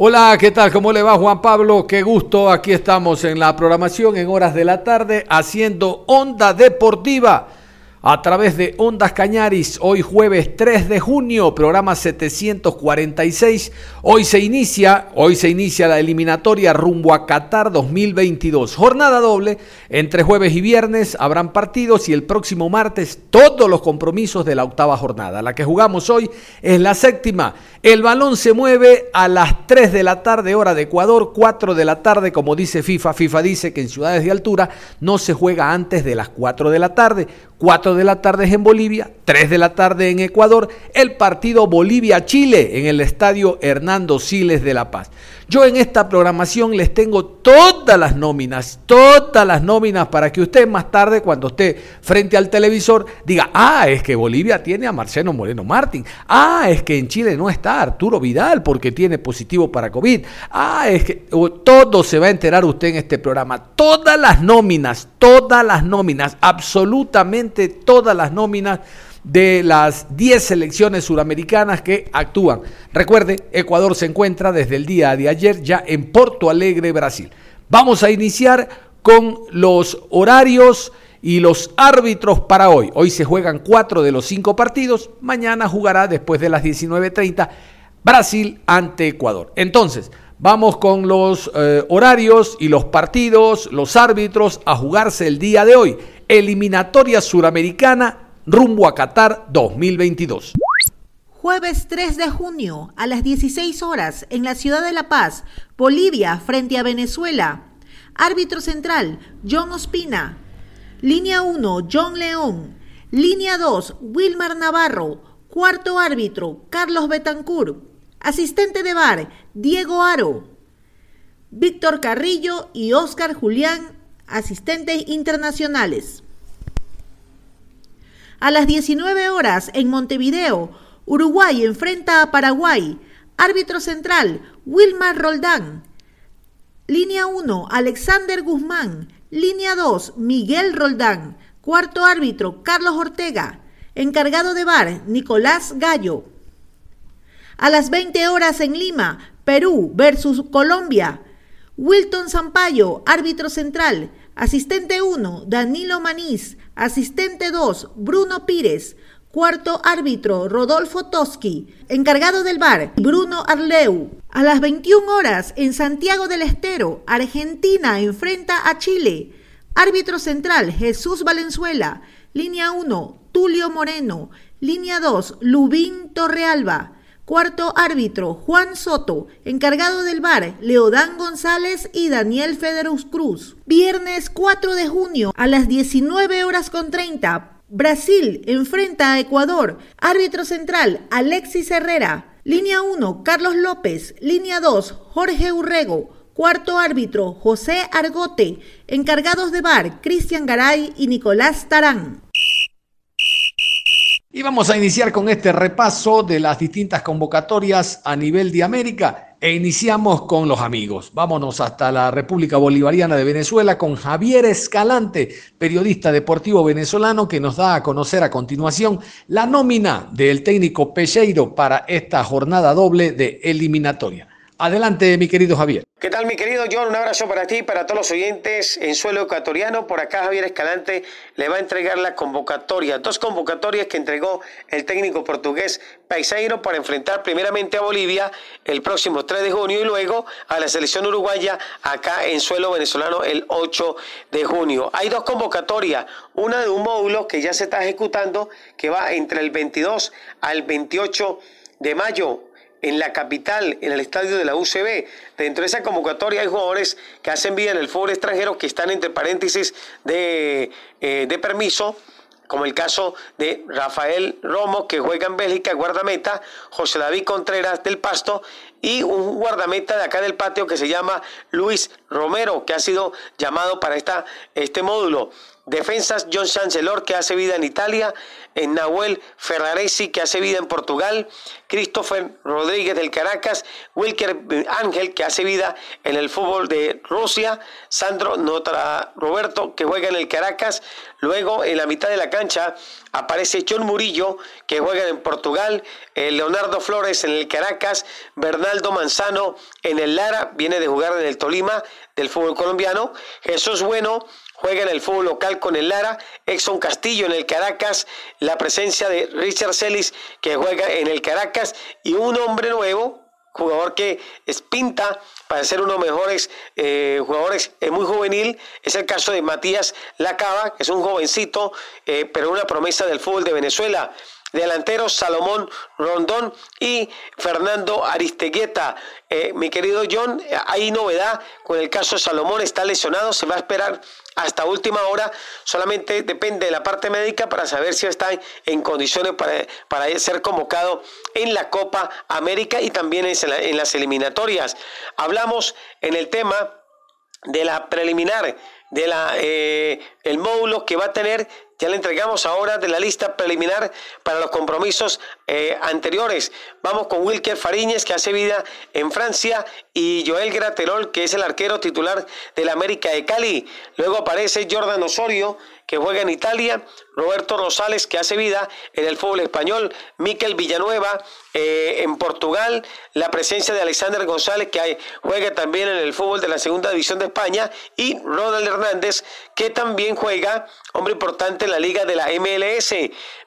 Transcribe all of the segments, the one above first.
Hola, ¿qué tal? ¿Cómo le va Juan Pablo? Qué gusto. Aquí estamos en la programación en horas de la tarde haciendo Onda Deportiva a través de Ondas Cañaris, hoy jueves 3 de junio, programa 746. Hoy se inicia, hoy se inicia la eliminatoria rumbo a Qatar 2022. Jornada doble, entre jueves y viernes habrán partidos y el próximo martes todos los compromisos de la octava jornada. La que jugamos hoy es la séptima. El balón se mueve a las 3 de la tarde hora de Ecuador, 4 de la tarde como dice FIFA. FIFA dice que en ciudades de altura no se juega antes de las 4 de la tarde. 4 de la tarde en Bolivia, 3 de la tarde en Ecuador, el partido Bolivia-Chile en el estadio Hernando Siles de La Paz. Yo en esta programación les tengo todas las nóminas, todas las nóminas para que usted más tarde, cuando esté frente al televisor, diga, ah, es que Bolivia tiene a Marcelo Moreno Martín, ah, es que en Chile no está Arturo Vidal porque tiene positivo para COVID, ah, es que todo se va a enterar usted en este programa, todas las nóminas, todas las nóminas, absolutamente todas las nóminas de las 10 selecciones suramericanas que actúan. Recuerde, Ecuador se encuentra desde el día de ayer ya en Porto Alegre, Brasil. Vamos a iniciar con los horarios y los árbitros para hoy. Hoy se juegan cuatro de los cinco partidos. Mañana jugará después de las 19.30 Brasil ante Ecuador. Entonces, vamos con los eh, horarios y los partidos, los árbitros a jugarse el día de hoy. Eliminatoria suramericana rumbo a Qatar 2022. Jueves 3 de junio a las 16 horas en la ciudad de La Paz, Bolivia frente a Venezuela. Árbitro central, John Ospina. Línea 1, John León. Línea 2, Wilmar Navarro. Cuarto árbitro, Carlos Betancourt. Asistente de bar, Diego Aro. Víctor Carrillo y Oscar Julián, asistentes internacionales. A las 19 horas en Montevideo, Uruguay enfrenta a Paraguay. Árbitro central, Wilmar Roldán. Línea 1, Alexander Guzmán. Línea 2, Miguel Roldán. Cuarto árbitro, Carlos Ortega. Encargado de bar, Nicolás Gallo. A las 20 horas en Lima, Perú versus Colombia. Wilton Zampayo, árbitro central. Asistente 1, Danilo Manís. Asistente 2, Bruno Pires. Cuarto árbitro, Rodolfo Toski. Encargado del bar, Bruno Arleu. A las 21 horas, en Santiago del Estero, Argentina enfrenta a Chile. Árbitro central, Jesús Valenzuela. Línea 1, Tulio Moreno. Línea 2, Lubín Torrealba. Cuarto árbitro, Juan Soto. Encargado del bar, Leodán González y Daniel Federus Cruz. Viernes 4 de junio a las 19 horas con 30. Brasil enfrenta a Ecuador. Árbitro central, Alexis Herrera. Línea 1, Carlos López. Línea 2, Jorge Urrego. Cuarto árbitro, José Argote. Encargados de bar, Cristian Garay y Nicolás Tarán. Y vamos a iniciar con este repaso de las distintas convocatorias a nivel de América e iniciamos con los amigos. Vámonos hasta la República Bolivariana de Venezuela con Javier Escalante, periodista deportivo venezolano que nos da a conocer a continuación la nómina del técnico Pecheiro para esta jornada doble de eliminatoria. Adelante, mi querido Javier. ¿Qué tal, mi querido John? Un abrazo para ti y para todos los oyentes en suelo ecuatoriano. Por acá Javier Escalante le va a entregar la convocatoria, dos convocatorias que entregó el técnico portugués Paiseiro para enfrentar primeramente a Bolivia el próximo 3 de junio y luego a la selección uruguaya acá en suelo venezolano el 8 de junio. Hay dos convocatorias, una de un módulo que ya se está ejecutando que va entre el 22 al 28 de mayo en la capital, en el estadio de la UCB. Dentro de esa convocatoria hay jugadores que hacen vida en el fútbol extranjero que están entre paréntesis de, eh, de permiso como el caso de Rafael Romo, que juega en Bélgica, guardameta, José David Contreras del Pasto y un guardameta de acá del patio que se llama Luis Romero, que ha sido llamado para esta, este módulo. Defensas, John Chancellor, que hace vida en Italia, en Nahuel Ferraresi, que hace vida en Portugal, Christopher Rodríguez del Caracas, Wilker Ángel, que hace vida en el fútbol de Rusia, Sandro Nota Roberto, que juega en el Caracas, luego en la mitad de la cancha aparece John Murillo, que juega en Portugal, eh, Leonardo Flores en el Caracas, Bernaldo Manzano en el Lara, viene de jugar en el Tolima del fútbol colombiano, Jesús Bueno, juega en el fútbol local con el Lara, Exxon Castillo en el Caracas, la presencia de Richard Celis que juega en el Caracas y un hombre nuevo, jugador que es pinta para ser uno de los mejores eh, jugadores eh, muy juvenil, es el caso de Matías Lacaba, que es un jovencito, eh, pero una promesa del fútbol de Venezuela delanteros Salomón Rondón y Fernando Aristegueta. Eh, mi querido John, hay novedad con el caso Salomón, está lesionado, se va a esperar hasta última hora, solamente depende de la parte médica para saber si está en condiciones para, para ser convocado en la Copa América y también en las eliminatorias. Hablamos en el tema de la preliminar, de la eh, el módulo que va a tener ya le entregamos ahora de la lista preliminar para los compromisos eh, anteriores. Vamos con Wilker Fariñez, que hace vida en Francia, y Joel Graterol, que es el arquero titular del América de Cali. Luego aparece Jordan Osorio, que juega en Italia, Roberto Rosales, que hace vida en el fútbol español, Miquel Villanueva eh, en Portugal, la presencia de Alexander González, que juega también en el fútbol de la segunda división de España, y Ronald Hernández, que también juega, hombre importante en la liga de la MLS,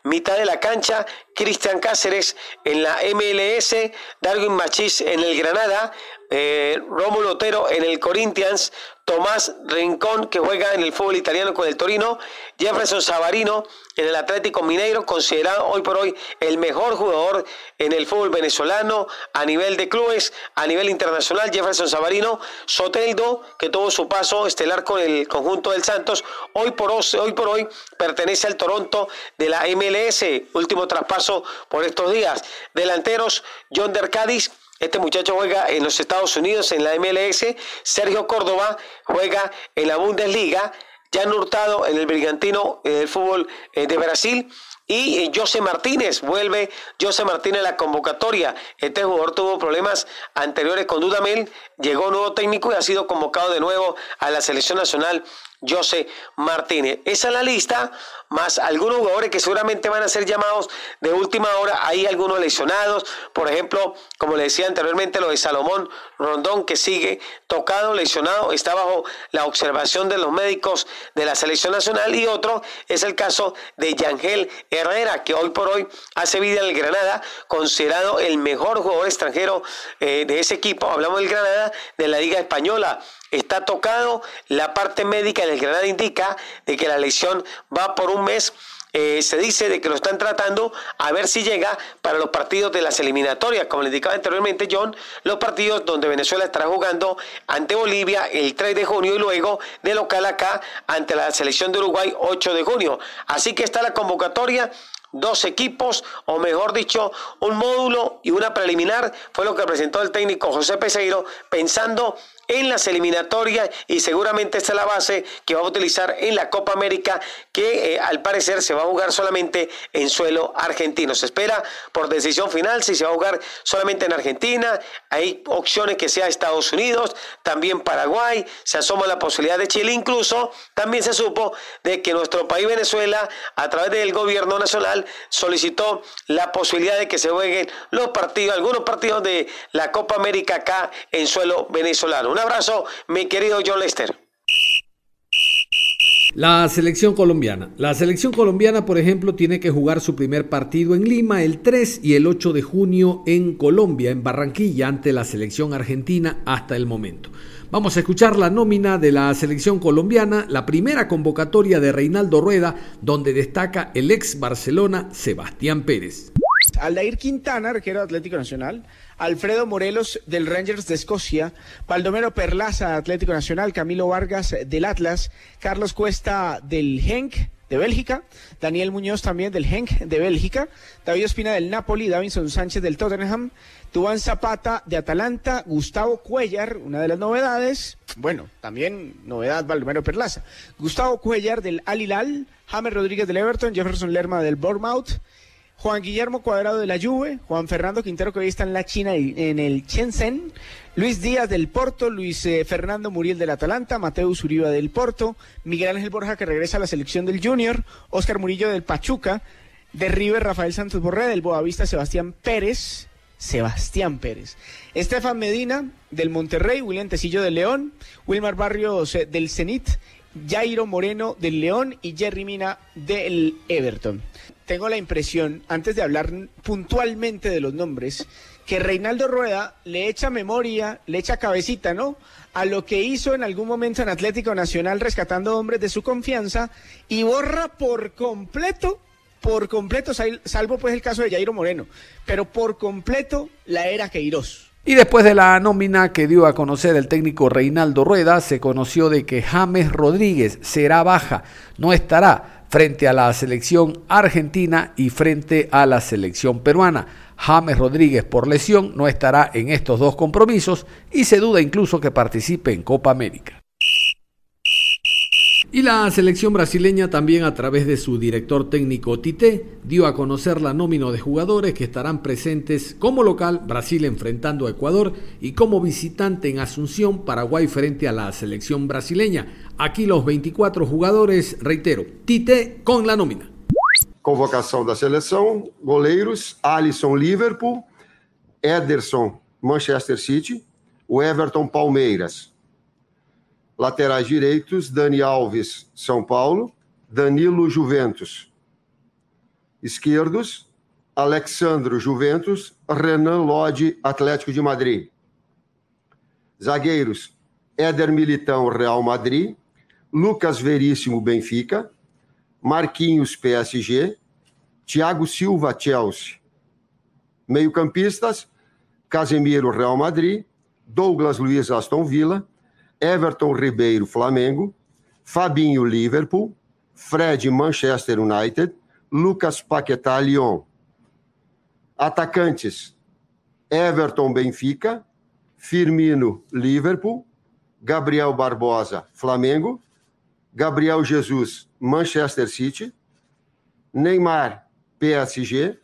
mitad de la cancha, Cristian Cáceres en la MLS, Darwin Machís en el Granada, eh, Rómulo Otero en el Corinthians, Tomás Rincón, que juega en el fútbol italiano con el Torino, Jefferson Savarino en el Atlético Mineiro, considerado hoy por hoy el mejor jugador en el fútbol venezolano a nivel de clubes, a nivel internacional, Jefferson Savarino, Soteldo, que tuvo su paso estelar con el conjunto del Santos, hoy por hoy, hoy, por hoy pertenece al Toronto de la MLS, último traspaso por estos días. Delanteros, John Dercadis, este muchacho juega en los Estados Unidos, en la MLS. Sergio Córdoba juega en la Bundesliga. Jan Hurtado en el Brigantino del fútbol eh, de Brasil. Y eh, José Martínez, vuelve José Martínez a la convocatoria. Este jugador tuvo problemas anteriores con Dudamel, llegó nuevo técnico y ha sido convocado de nuevo a la selección nacional José Martínez. Esa es la lista, más algunos jugadores que seguramente van a ser llamados de última hora. Hay algunos lesionados, por ejemplo, como le decía anteriormente, lo de Salomón Rondón, que sigue tocado, lesionado, está bajo la observación de los médicos de la selección nacional. Y otro es el caso de Yangel Herrera, que hoy por hoy hace vida en el Granada, considerado el mejor jugador extranjero eh, de ese equipo. Hablamos del Granada, de la Liga Española está tocado. La parte médica del Granada indica de que la lesión va por un mes. Eh, se dice de que lo están tratando a ver si llega para los partidos de las eliminatorias, como le indicaba anteriormente John, los partidos donde Venezuela estará jugando ante Bolivia el 3 de junio y luego de local acá ante la selección de Uruguay 8 de junio. Así que está la convocatoria dos equipos, o mejor dicho, un módulo y una preliminar, fue lo que presentó el técnico José Peseiro, pensando en las eliminatorias y seguramente esta es la base que va a utilizar en la Copa América que eh, al parecer se va a jugar solamente en suelo argentino. Se espera por decisión final si se va a jugar solamente en Argentina. Hay opciones que sea Estados Unidos, también Paraguay, se asoma la posibilidad de Chile, incluso también se supo de que nuestro país Venezuela a través del gobierno nacional solicitó la posibilidad de que se jueguen los partidos, algunos partidos de la Copa América acá en suelo venezolano. Abrazo, mi querido John Lester. La selección colombiana. La selección colombiana, por ejemplo, tiene que jugar su primer partido en Lima el 3 y el 8 de junio en Colombia, en Barranquilla, ante la selección argentina hasta el momento. Vamos a escuchar la nómina de la selección colombiana, la primera convocatoria de Reinaldo Rueda, donde destaca el ex Barcelona Sebastián Pérez. Aldair Quintana, arquero de Atlético Nacional, Alfredo Morelos del Rangers de Escocia, Baldomero Perlaza, Atlético Nacional, Camilo Vargas del Atlas, Carlos Cuesta del Henk de Bélgica, Daniel Muñoz también del Henk de Bélgica, David Espina del Napoli, Davinson Sánchez del Tottenham, Tubán Zapata de Atalanta, Gustavo Cuellar, una de las novedades, bueno, también novedad Baldomero Perlaza, Gustavo Cuellar del Al Hilal, Rodríguez del Everton, Jefferson Lerma del Bournemouth, Juan Guillermo Cuadrado de la Juve, Juan Fernando Quintero que hoy está en la China en el Shenzhen, Luis Díaz del Porto, Luis eh, Fernando Muriel del Atalanta, Mateus Uribe del Porto, Miguel Ángel Borja que regresa a la selección del Junior, Oscar Murillo del Pachuca, de River Rafael Santos Borré, del Boavista Sebastián Pérez, Sebastián Pérez, Estefan Medina del Monterrey, William Tecillo del León, Wilmar Barrios eh, del Zenit, Jairo Moreno del León y Jerry Mina del Everton tengo la impresión, antes de hablar puntualmente de los nombres, que Reinaldo Rueda le echa memoria, le echa cabecita, ¿no? A lo que hizo en algún momento en Atlético Nacional rescatando hombres de su confianza y borra por completo, por completo, salvo pues el caso de Jairo Moreno, pero por completo la era Queiroz. Y después de la nómina que dio a conocer el técnico Reinaldo Rueda, se conoció de que James Rodríguez será baja, no estará frente a la selección argentina y frente a la selección peruana. James Rodríguez por lesión no estará en estos dos compromisos y se duda incluso que participe en Copa América. Y la selección brasileña también a través de su director técnico Tite dio a conocer la nómina de jugadores que estarán presentes como local Brasil enfrentando a Ecuador y como visitante en Asunción Paraguay frente a la selección brasileña. Aquí los 24 jugadores, reitero, Tite con la nómina. Convocação da seleção, goleiros, Alisson Liverpool, Ederson Manchester City, o Everton Palmeiras, Laterais direitos, Dani Alves, São Paulo, Danilo Juventus. Esquerdos, Alexandro Juventus, Renan Lodi, Atlético de Madrid. Zagueiros, Éder Militão, Real Madrid, Lucas Veríssimo, Benfica, Marquinhos, PSG, Thiago Silva, Chelsea. Meio-campistas, Casemiro, Real Madrid, Douglas Luiz, Aston Villa, Everton Ribeiro, Flamengo, Fabinho, Liverpool, Fred, Manchester United, Lucas Paquetá, Lyon. Atacantes: Everton, Benfica, Firmino, Liverpool, Gabriel Barbosa, Flamengo, Gabriel Jesus, Manchester City, Neymar, PSG,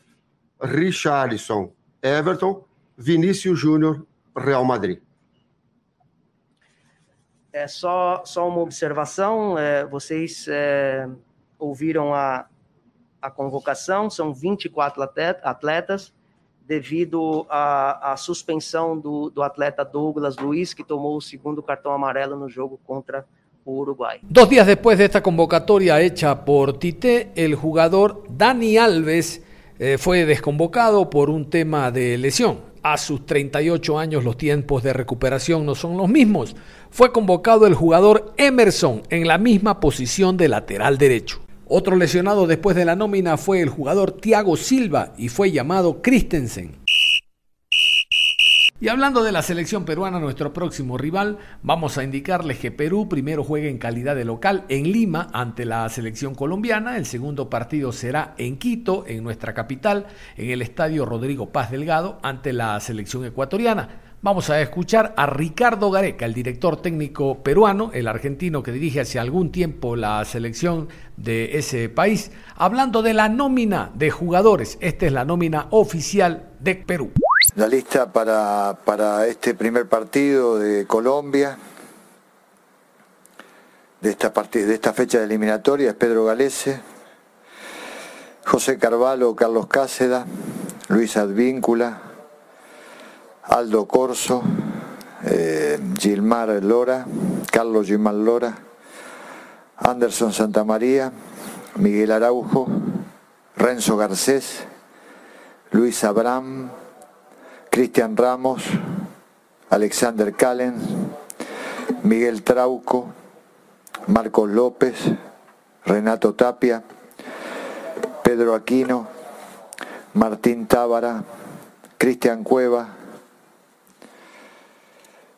Richarlison, Everton, Vinícius Júnior, Real Madrid. É só, só uma observação: é, vocês é, ouviram a, a convocação, são 24 atletas, devido à, à suspensão do, do atleta Douglas Luiz, que tomou o segundo cartão amarelo no jogo contra o Uruguai. Dos dias depois desta convocatória hecha por Tite, el jugador Dani Alves eh, fue desconvocado por un tema de lesión. A sus 38 años los tiempos de recuperación no son los mismos. Fue convocado el jugador Emerson en la misma posición de lateral derecho. Otro lesionado después de la nómina fue el jugador Thiago Silva y fue llamado Christensen. Y hablando de la selección peruana, nuestro próximo rival, vamos a indicarles que Perú primero juega en calidad de local en Lima ante la selección colombiana. El segundo partido será en Quito, en nuestra capital, en el estadio Rodrigo Paz Delgado, ante la selección ecuatoriana. Vamos a escuchar a Ricardo Gareca, el director técnico peruano, el argentino que dirige hace algún tiempo la selección de ese país, hablando de la nómina de jugadores. Esta es la nómina oficial de Perú. La lista para, para este primer partido de Colombia, de esta, de esta fecha de eliminatoria, es Pedro Galese, José Carvalho, Carlos Cáceda, Luis Advíncula, Aldo Corso, eh, Gilmar Lora, Carlos Gilmar Lora, Anderson Santamaría, Miguel Araujo, Renzo Garcés, Luis Abraham, Cristian Ramos, Alexander Calen, Miguel Trauco, Marcos López, Renato Tapia, Pedro Aquino, Martín Tábara, Cristian Cueva,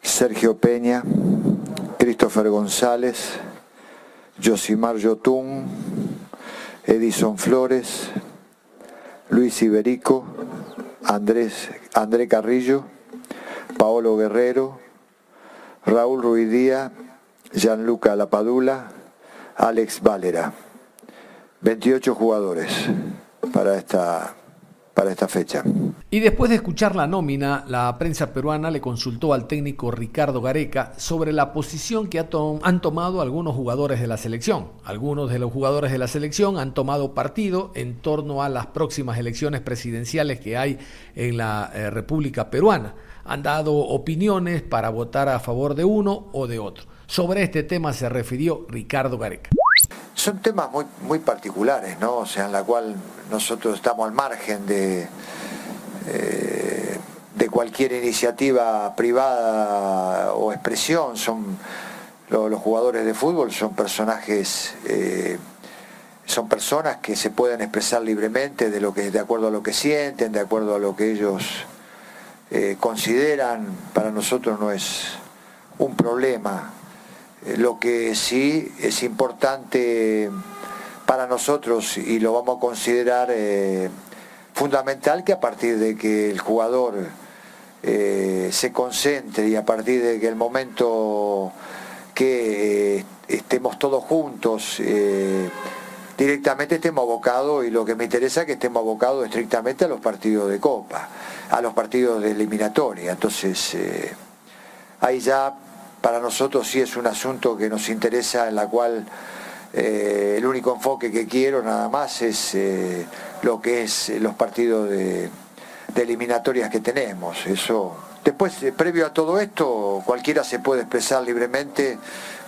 Sergio Peña, Christopher González, Josimar Yotún, Edison Flores, Luis Iberico, Andrés, André Carrillo, Paolo Guerrero, Raúl Ruidía, Gianluca Lapadula, Alex Valera. 28 jugadores para esta, Y después de escuchar la nómina, la prensa peruana le consultó al técnico Ricardo Gareca sobre la posición que han tomado algunos jugadores de la selección. Algunos de los jugadores de la selección han tomado partido en torno a las próximas elecciones presidenciales que hay en la eh, República Peruana. Han dado opiniones para votar a favor de uno o de otro. Sobre este tema se refirió Ricardo Gareca. Son temas muy, muy particulares, ¿no? O sea, en la cual nosotros estamos al margen de, eh, de cualquier iniciativa privada o expresión. Son los, jugadores de fútbol son personajes, eh, son personas que se pueden expresar libremente de lo que, de acuerdo a lo que sienten, de acuerdo a lo que ellos eh, consideran. Para nosotros no es un problema lo que sí es importante para nosotros y lo vamos a considerar eh, fundamental que a partir de que el jugador eh, se concentre y a partir de que el momento que estemos todos juntos directamente estemos abocados y lo que me interesa es que estemos abocados estrictamente a los partidos de copa, a los partidos de eliminatoria. Entonces, ahí ya para nosotros sí es un asunto que nos interesa, en la cual eh, el único enfoque que quiero nada más es eh, lo que es los partidos de, eliminatorias que tenemos. Eso. Después, eh, previo a todo esto, cualquiera se puede expresar libremente.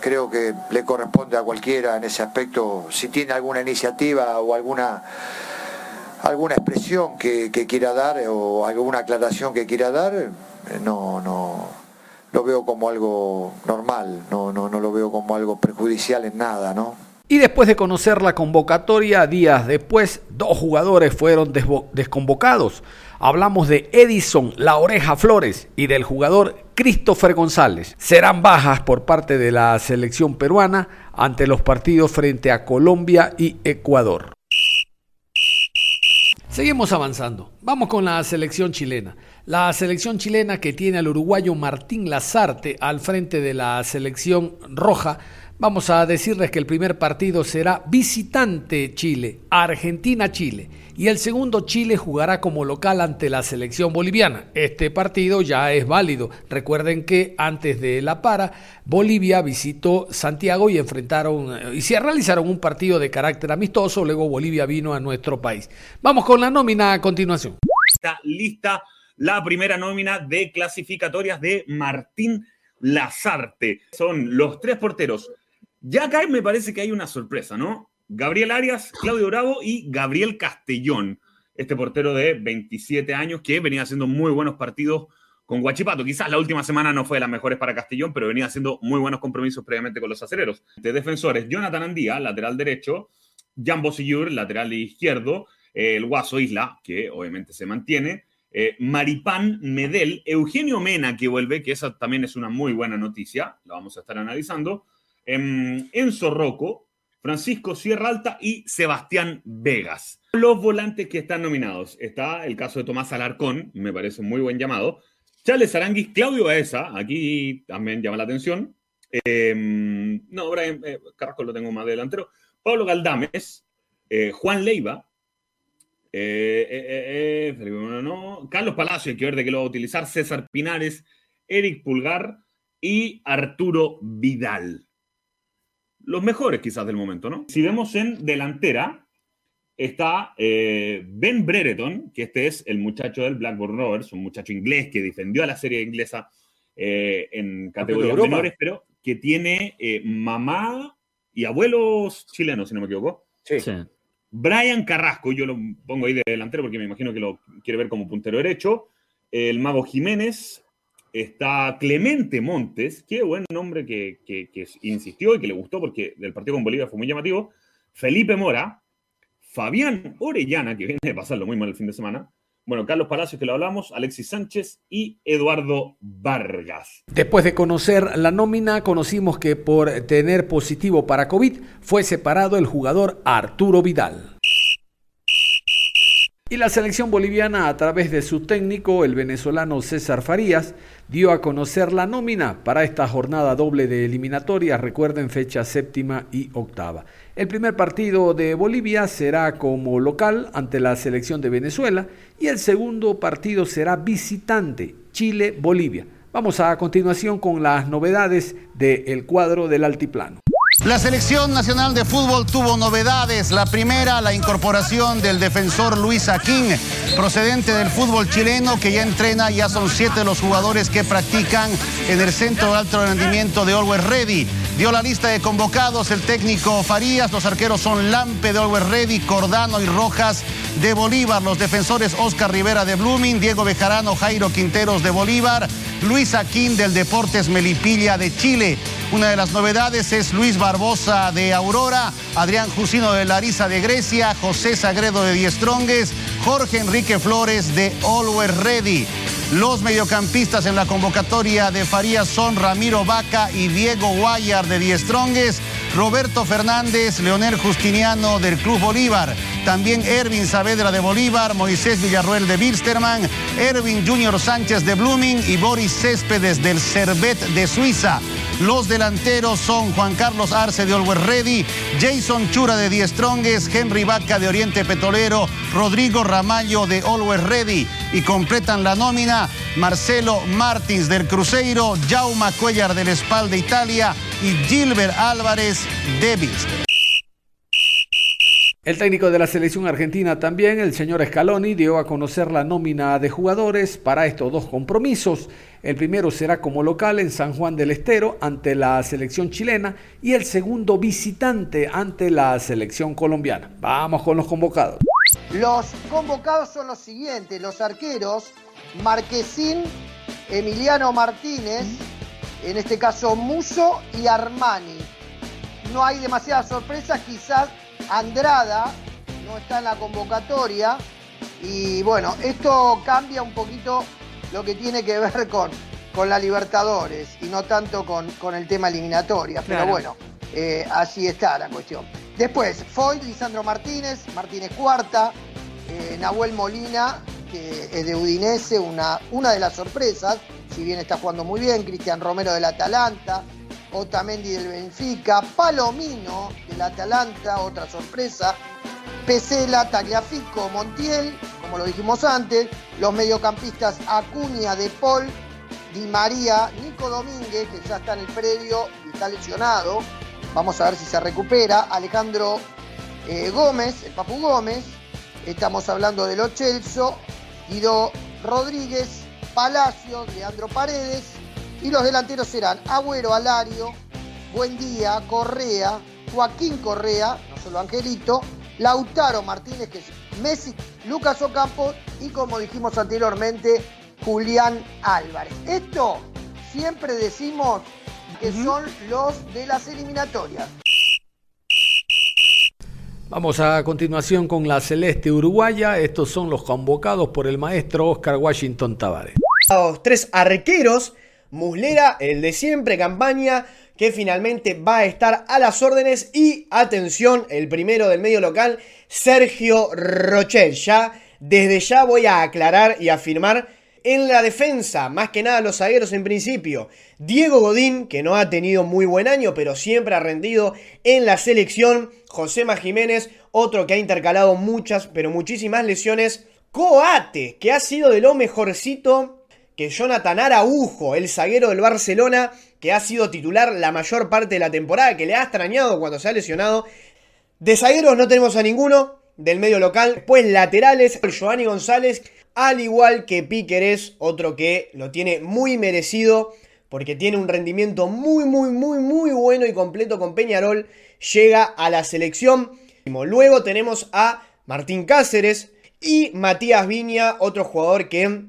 Creo que le corresponde a cualquiera en ese aspecto, si tiene alguna iniciativa o alguna alguna expresión que, que quiera dar o alguna aclaración que quiera dar, no, no, lo veo como algo normal, no, no, no lo veo como algo perjudicial en nada, ¿no? Y después de conocer la convocatoria, días después, dos jugadores fueron desconvocados. Hablamos de Edison La Oreja Flores y del jugador Christopher González. Serán bajas por parte de la selección peruana ante los partidos frente a Colombia y Ecuador. Seguimos avanzando. Vamos con la selección chilena. La selección chilena que tiene al uruguayo Martín Lazarte al frente de la selección roja. Vamos a decirles que el primer partido será visitante Chile, Argentina-Chile. Y el segundo Chile jugará como local ante la selección boliviana. Este partido ya es válido. Recuerden que antes de la para, Bolivia visitó Santiago y enfrentaron y se realizaron un partido de carácter amistoso. Luego Bolivia vino a nuestro país. Vamos con la nómina a continuación. Está lista la primera nómina de clasificatorias de Martín Lazarte. Son los tres porteros. Ya acá me parece que hay una sorpresa, ¿no? Gabriel Arias, Claudio Bravo y Gabriel Castellón, este portero de 27 años que venía haciendo muy buenos partidos con Guachipato. Quizás la última semana no fue de las mejores para Castellón, pero venía haciendo muy buenos compromisos previamente con los aceleros. De defensores, Jonathan Andía, lateral derecho, Jan Bosillur, lateral izquierdo, el Guaso Isla, que obviamente se mantiene, eh, Maripán Medel, Eugenio Mena que vuelve, que esa también es una muy buena noticia, la vamos a estar analizando, em, Enzo Rocco, Francisco Sierra Alta y Sebastián Vegas. Los volantes que están nominados, está el caso de Tomás Alarcón, me parece un muy buen llamado, Charles Aranguis, Claudio Baeza, aquí también llama la atención, em, no, Brian eh, Carrasco lo tengo más delantero, Pablo Galdames, eh, Juan Leiva, eh, eh, eh, no. Carlos Palacio, hay que ver de qué lo va a utilizar. César Pinares, Eric Pulgar y Arturo Vidal. Los mejores quizás del momento, ¿no? Si vemos en delantera, está Ben Brereton, que este es el muchacho del Blackburn Rovers, un muchacho inglés que defendió a la serie inglesa en categorías menores, pero que tiene mamá y abuelos chilenos, si no me equivoco. sí. Brian Carrasco, yo lo pongo ahí de delantero porque me imagino que lo quiere ver como puntero derecho. El Mago Jiménez. Está Clemente Montes, qué buen nombre que, insistió y que le gustó porque del partido con Bolivia fue muy llamativo. Felipe Mora, Fabián Orellana, que viene de pasarlo muy mal el fin de semana. Bueno, Carlos Palacios, que lo hablamos, Alexis Sánchez y Eduardo Vargas. Después de conocer la nómina, conocimos que por tener positivo para COVID fue separado el jugador Arturo Vidal. Y la selección boliviana, a través de su técnico, el venezolano César Farías, dio a conocer la nómina para esta jornada doble de eliminatorias, recuerden fecha séptima y octava. El primer partido de Bolivia será como local ante la selección de Venezuela y el segundo partido será visitante, Chile-Bolivia. Vamos a continuación con las novedades del cuadro del altiplano. La selección nacional de fútbol tuvo novedades. La primera, la incorporación del defensor Luis Aquín, procedente del fútbol chileno, que ya entrena, ya son siete los jugadores que practican en el centro de alto rendimiento de Always Ready. Dio la lista de convocados el técnico Farías, los arqueros son Lampe de Always Ready, Cordano y Rojas de Bolívar, los defensores Oscar Rivera de Blooming, Diego Bejarano, Jairo Quinteros de Bolívar, Luis Aquín del Deportes Melipilla de Chile. Una de las novedades es Luis Barbosa de Aurora, Adrián Jusino de Larisa de Grecia, José Sagredo de Diestrongues, Jorge Enrique Flores de Always Ready. Los mediocampistas en la convocatoria de Farías son Ramiro Vaca y Diego Guayar de Diestrongues, Roberto Fernández, Leonel Justiniano del Club Bolívar, también Ervin Saavedra de Bolívar, Moisés Villarruel de Bilsterman, Ervin Junior Sánchez de Blooming y Boris Céspedes del Servet de Suiza. Los delanteros son Juan Carlos Arce de Always Ready, Jason Chura de Diestrongues, Henry Vaca de Oriente Petrolero, Rodrigo Ramallo de Always Ready y completan la nómina Marcelo Martins del Cruzeiro, Jauma Cuellar del Spal de Italia y Gilbert Álvarez de Bilster. El técnico de la selección argentina también, el señor Scaloni, dio a conocer la nómina de jugadores para estos dos compromisos. El primero será como local en San Juan del Estero ante la selección chilena y el segundo visitante ante la selección colombiana. Vamos con los convocados. Los convocados son los siguientes, los arqueros, Marquesín, Emiliano Martínez, en este caso Muso y Armani. No hay demasiadas sorpresas, quizás Andrada no está en la convocatoria. Y bueno, esto cambia un poquito lo que tiene que ver con, con la Libertadores y no tanto con, con el tema eliminatoria, pero bueno, eh, así está la cuestión. Después, Foy, Lisandro Martínez, Martínez Cuarta, eh, Nahuel Molina, que es de Udinese, una, una de las sorpresas, si bien está jugando muy bien, Cristian Romero del Atalanta, Otamendi del Benfica, Palomino del Atalanta, otra sorpresa, Pesela, Tagliafico, Montiel, como lo dijimos antes, los mediocampistas Acuña, De Paul, Di María, Nico Domínguez, que ya está en el predio y está lesionado, vamos a ver si se recupera, Alejandro eh, Gómez, el Papu Gómez, estamos hablando de Lo Chelso, Guido Rodríguez, Palacios, Leandro Paredes, y los delanteros serán Agüero, Alario, Buendía, Correa, Joaquín Correa, no solo Angelito, Lautaro Martínez, que es Messi, Lucas Ocampo y como dijimos anteriormente, Julián Álvarez. Esto siempre decimos que son los de las eliminatorias. Vamos a continuación con la celeste uruguaya. Estos son los convocados por el maestro Oscar Washington Tavares. Los tres arqueros Muslera, el de siempre, campaña que finalmente va a estar a las órdenes. Y atención, el primero del medio local, Sergio Rocher. Ya, desde ya voy a aclarar y afirmar en la defensa, más que nada los zagueros en principio. Diego Godín, que no ha tenido muy buen año, pero siempre ha rendido en la selección. Josema Jiménez, otro que ha intercalado muchas, pero muchísimas lesiones. Coate, que ha sido de lo mejorcito que Jonathan Araujo, el zaguero del Barcelona, que ha sido titular la mayor parte de la temporada, que le ha extrañado cuando se ha lesionado. De zagueros no tenemos a ninguno del medio local. Pues laterales, Giovanni González, al igual que Piqueres, otro que lo tiene muy merecido porque tiene un rendimiento muy, muy, muy, muy bueno y completo con Peñarol. Llega a la selección. Luego tenemos a Martín Cáceres y Matías Viña, otro jugador que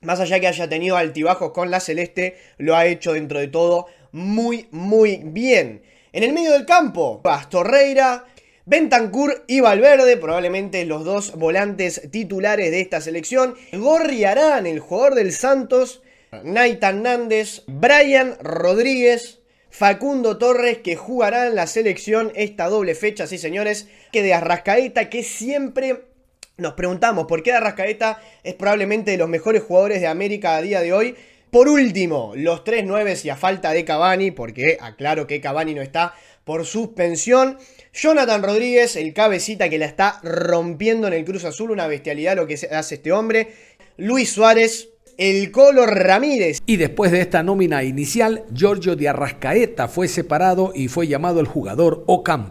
más allá que haya tenido altibajos con la Celeste, lo ha hecho dentro de todo muy, muy bien. En el medio del campo, Pastorreira, Bentancur y Valverde, probablemente los dos volantes titulares de esta selección. Gorriarán, el jugador del Santos. Nathan Nández, Brian Rodríguez, Facundo Torres que jugarán la selección esta doble fecha, sí señores, que de Arrascaeta que siempre nos preguntamos por qué Arrascaeta es probablemente de los mejores jugadores de América a día de hoy. Por último, los tres nueves y a falta de Cavani, porque aclaro que Cavani no está por suspensión. Jonathan Rodríguez, el cabecita que la está rompiendo en el Cruz Azul, una bestialidad lo que hace este hombre. Luis Suárez, el Colo Ramírez. Y después de esta nómina inicial, Giorgio de Arrascaeta fue separado y fue llamado el jugador Ocam.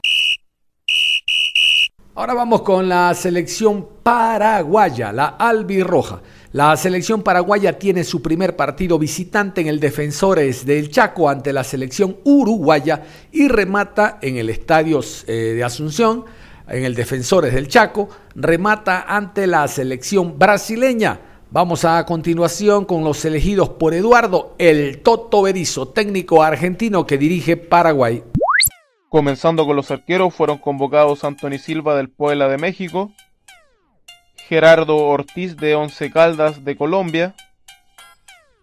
Ahora vamos con la selección paraguaya, la albirroja. La selección paraguaya tiene su primer partido visitante en el Defensores del Chaco ante la selección uruguaya y remata en el Estadio eh, de Asunción, en el Defensores del Chaco, remata ante la selección brasileña. Vamos a continuación con los elegidos por Eduardo, el Toto Berizo, técnico argentino que dirige Paraguay. Comenzando con los arqueros, fueron convocados Anthony Silva del Puebla de México, Gerardo Ortiz de Once Caldas de Colombia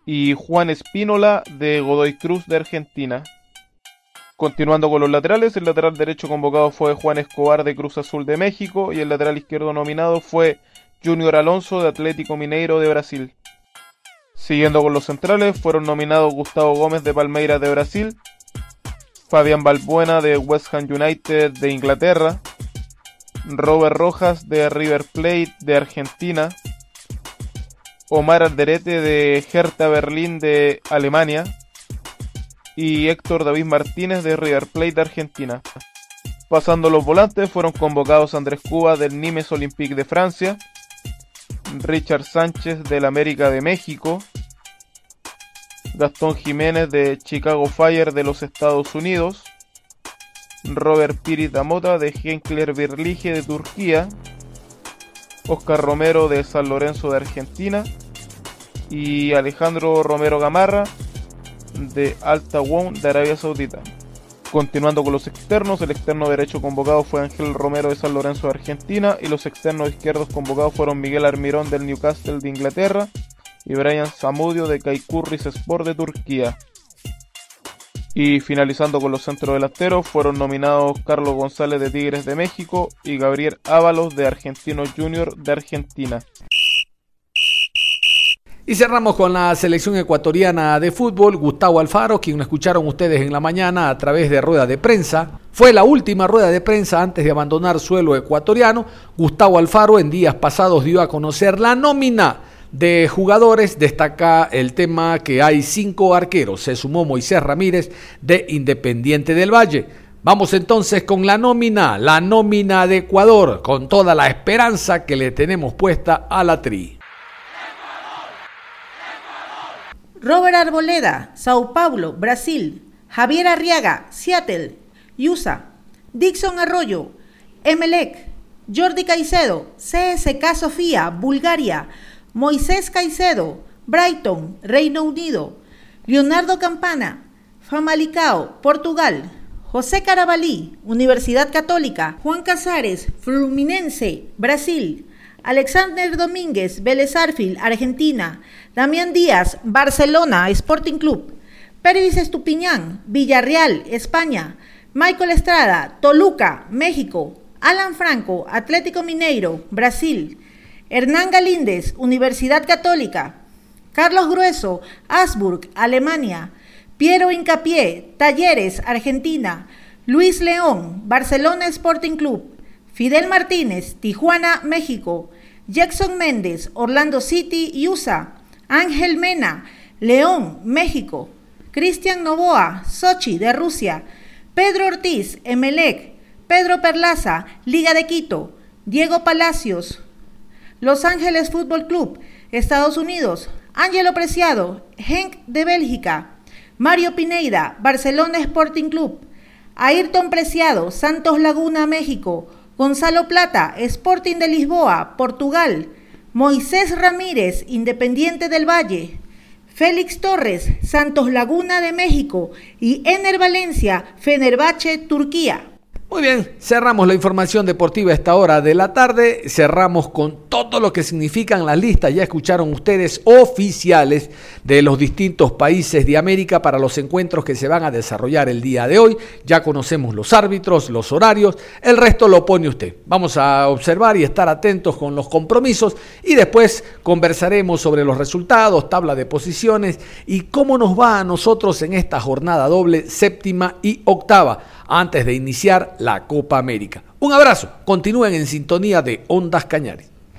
y Juan Espínola de Godoy Cruz de Argentina. Continuando con los laterales, el lateral derecho convocado fue Juan Escobar de Cruz Azul de México y el lateral izquierdo nominado fue Junior Alonso de Atlético Mineiro de Brasil. Siguiendo con los centrales, fueron nominados Gustavo Gómez de Palmeiras de Brasil, Fabián Balbuena de West Ham United de Inglaterra, Robert Rojas de River Plate de Argentina, Omar Alderete de Hertha Berlín de Alemania y Héctor David Martínez de River Plate de Argentina. Pasando los volantes fueron convocados Andrés Cuba del Nimes Olympique de Francia, Richard Sánchez del América de México, Gastón Jiménez de Chicago Fire de los Estados Unidos, Robert Pirit Damota de Henkler Birlige de Turquía, Oscar Romero de San Lorenzo de Argentina y Alejandro Romero Gamarra de Alta Won de Arabia Saudita. Continuando con los externos, el externo derecho convocado fue Ángel Romero de San Lorenzo de Argentina y los externos izquierdos convocados fueron Miguel Armirón del Newcastle de Inglaterra y Brian Samudio de Kaikurris Sport de Turquía. Y finalizando con los centros delanteros, fueron nominados Carlos González de Tigres de México y Gabriel Ábalos de Argentinos Junior de Argentina. Y cerramos con la selección ecuatoriana de fútbol, Gustavo Alfaro, quien escucharon ustedes en la mañana a través de rueda de prensa. Fue la última rueda de prensa antes de abandonar suelo ecuatoriano. Gustavo Alfaro en días pasados dio a conocer la nómina de jugadores destaca el tema que hay cinco arqueros. Se sumó Moisés Ramírez de Independiente del Valle. Vamos entonces con la nómina, la nómina de Ecuador, con toda la esperanza que le tenemos puesta a la tri. Robert Arboleda, Sao Paulo, Brasil. Javier Arriaga, Seattle, USA. Dixon Arroyo, Emelec. Jordi Caicedo, CSK Sofía, Bulgaria. Moisés Caicedo, Brighton, Reino Unido, Leonardo Campana, Famalicao, Portugal, José Carabalí, Universidad Católica, Juan Casares, Fluminense, Brasil, Alexander Domínguez, Vélez Argentina, Damián Díaz, Barcelona, Sporting Club, Pérez Estupiñán, Villarreal, España, Michael Estrada, Toluca, México, Alan Franco, Atlético Mineiro, Brasil, Hernán Galíndez, Universidad Católica. Carlos Grueso, Asburg, Alemania. Piero Incapié, Talleres, Argentina. Luis León, Barcelona Sporting Club. Fidel Martínez, Tijuana, México. Jackson Méndez, Orlando City, USA. Ángel Mena, León, México. Cristian Novoa, Sochi, de Rusia. Pedro Ortiz, Emelec. Pedro Perlaza, Liga de Quito. Diego Palacios, los Ángeles Fútbol Club, Estados Unidos. Ángelo Preciado, Henk de Bélgica. Mario Pineida, Barcelona Sporting Club. Ayrton Preciado, Santos Laguna, México. Gonzalo Plata, Sporting de Lisboa, Portugal. Moisés Ramírez, Independiente del Valle. Félix Torres, Santos Laguna de México. Y Ener Valencia, Fenerbahce, Turquía. Muy bien, cerramos la información deportiva a esta hora de la tarde. Cerramos con todo lo que significan las listas. Ya escucharon ustedes oficiales de los distintos países de América para los encuentros que se van a desarrollar el día de hoy. Ya conocemos los árbitros, los horarios. El resto lo pone usted. Vamos a observar y estar atentos con los compromisos y después conversaremos sobre los resultados, tabla de posiciones y cómo nos va a nosotros en esta jornada doble, séptima y octava antes de iniciar la Copa América. Un abrazo, continúen en sintonía de Ondas Cañares.